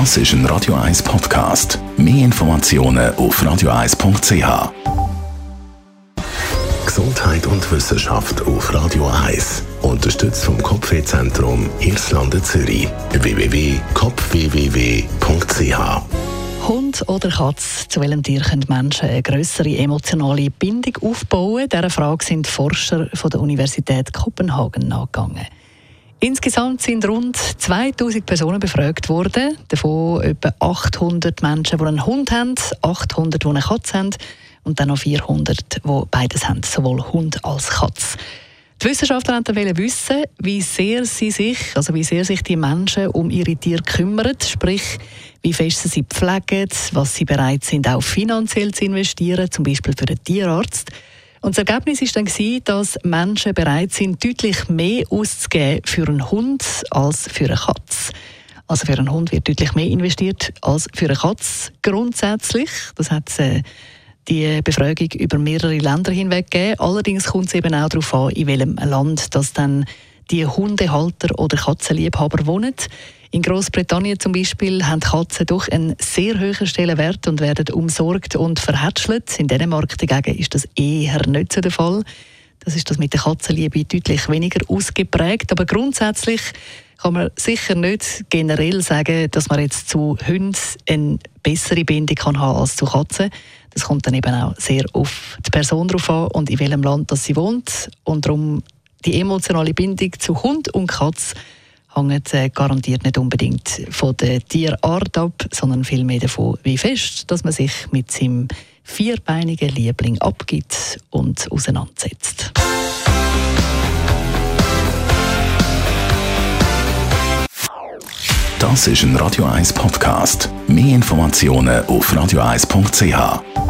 Das ist ein Radio 1 Podcast. Mehr Informationen auf radio1.ch. Gesundheit und Wissenschaft auf Radio 1. Unterstützt vom Kopfwehzentrum Irlande Zürich. www.kopfwww.ch Hund oder Katz, zu welchem Tier können Menschen eine größere emotionale Bindung aufbauen? Dieser Frage sind Forscher von der Universität Kopenhagen nachgegangen. Insgesamt sind rund 2000 Personen befragt worden, davon etwa 800 Menschen, die einen Hund haben, 800, die eine Katze haben und dann noch 400, die beides haben, sowohl Hund als Katze. Die Wissenschaftler wollten wissen, wie sehr sie sich, also wie sehr sich die Menschen um ihre Tiere kümmern, sprich, wie fest sie sie pflegen, was sie bereit sind, auch finanziell zu investieren, zum Beispiel für einen Tierarzt. Und das Ergebnis war dann, dass Menschen bereit sind, deutlich mehr auszugeben für einen Hund als für eine Katze. Also für einen Hund wird deutlich mehr investiert als für eine Katze grundsätzlich. Das hat äh, die Befragung über mehrere Länder hinweg gegeben. Allerdings kommt es eben auch darauf an, in welchem Land das dann die Hundehalter oder Katzenliebhaber wohnen. In Großbritannien zum Beispiel haben Katzen doch einen sehr hohen Stellenwert und werden umsorgt und verhätschelt. In Dänemark dagegen ist das eher nicht so der Fall. Das ist das mit der Katzenliebe deutlich weniger ausgeprägt. Aber grundsätzlich kann man sicher nicht generell sagen, dass man jetzt zu Hunden eine bessere Bindung kann haben als zu Katzen. Das kommt dann eben auch sehr auf die Person drauf an und in welchem Land das sie wohnt. Und darum die emotionale Bindung zu Hund und Katz hängt äh, garantiert nicht unbedingt von der Tierart ab, sondern vielmehr davon, wie fest dass man sich mit seinem vierbeinigen Liebling abgibt und auseinandersetzt. Das ist ein Radio 1 Podcast. Mehr Informationen auf radio1.ch.